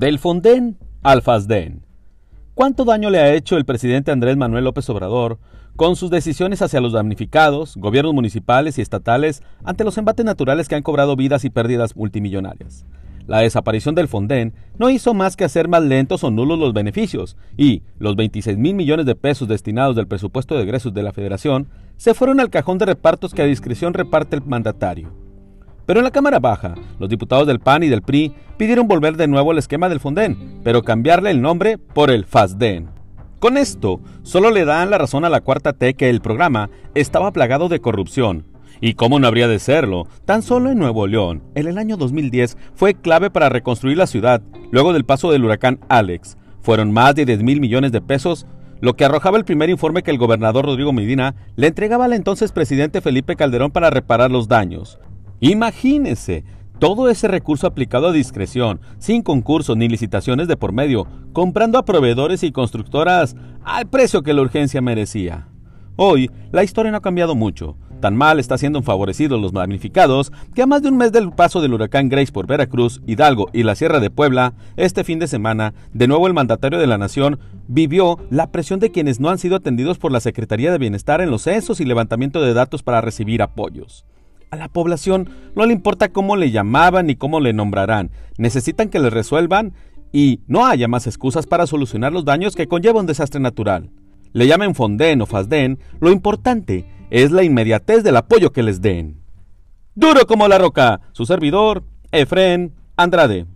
Del Fonden al Fasden. ¿Cuánto daño le ha hecho el presidente Andrés Manuel López Obrador con sus decisiones hacia los damnificados, gobiernos municipales y estatales ante los embates naturales que han cobrado vidas y pérdidas multimillonarias? La desaparición del Fonden no hizo más que hacer más lentos o nulos los beneficios y los 26 mil millones de pesos destinados del presupuesto de egresos de la Federación se fueron al cajón de repartos que a discreción reparte el mandatario. Pero en la Cámara Baja, los diputados del PAN y del PRI pidieron volver de nuevo al esquema del Fonden, pero cambiarle el nombre por el FASDEN. Con esto, solo le dan la razón a la cuarta T que el programa estaba plagado de corrupción. ¿Y cómo no habría de serlo? Tan solo en Nuevo León, en el año 2010, fue clave para reconstruir la ciudad, luego del paso del huracán Alex. Fueron más de 10 mil millones de pesos, lo que arrojaba el primer informe que el gobernador Rodrigo Medina le entregaba al entonces presidente Felipe Calderón para reparar los daños. Imagínese todo ese recurso aplicado a discreción, sin concursos ni licitaciones de por medio, comprando a proveedores y constructoras al precio que la urgencia merecía. Hoy, la historia no ha cambiado mucho. Tan mal está siendo favorecidos los magnificados que a más de un mes del paso del huracán Grace por Veracruz, Hidalgo y la Sierra de Puebla, este fin de semana, de nuevo el mandatario de la nación vivió la presión de quienes no han sido atendidos por la Secretaría de Bienestar en los censos y levantamiento de datos para recibir apoyos. A la población no le importa cómo le llamaban ni cómo le nombrarán. Necesitan que le resuelvan y no haya más excusas para solucionar los daños que conlleva un desastre natural. Le llamen Fonden o Fasden, lo importante es la inmediatez del apoyo que les den. Duro como la roca, su servidor, Efren Andrade.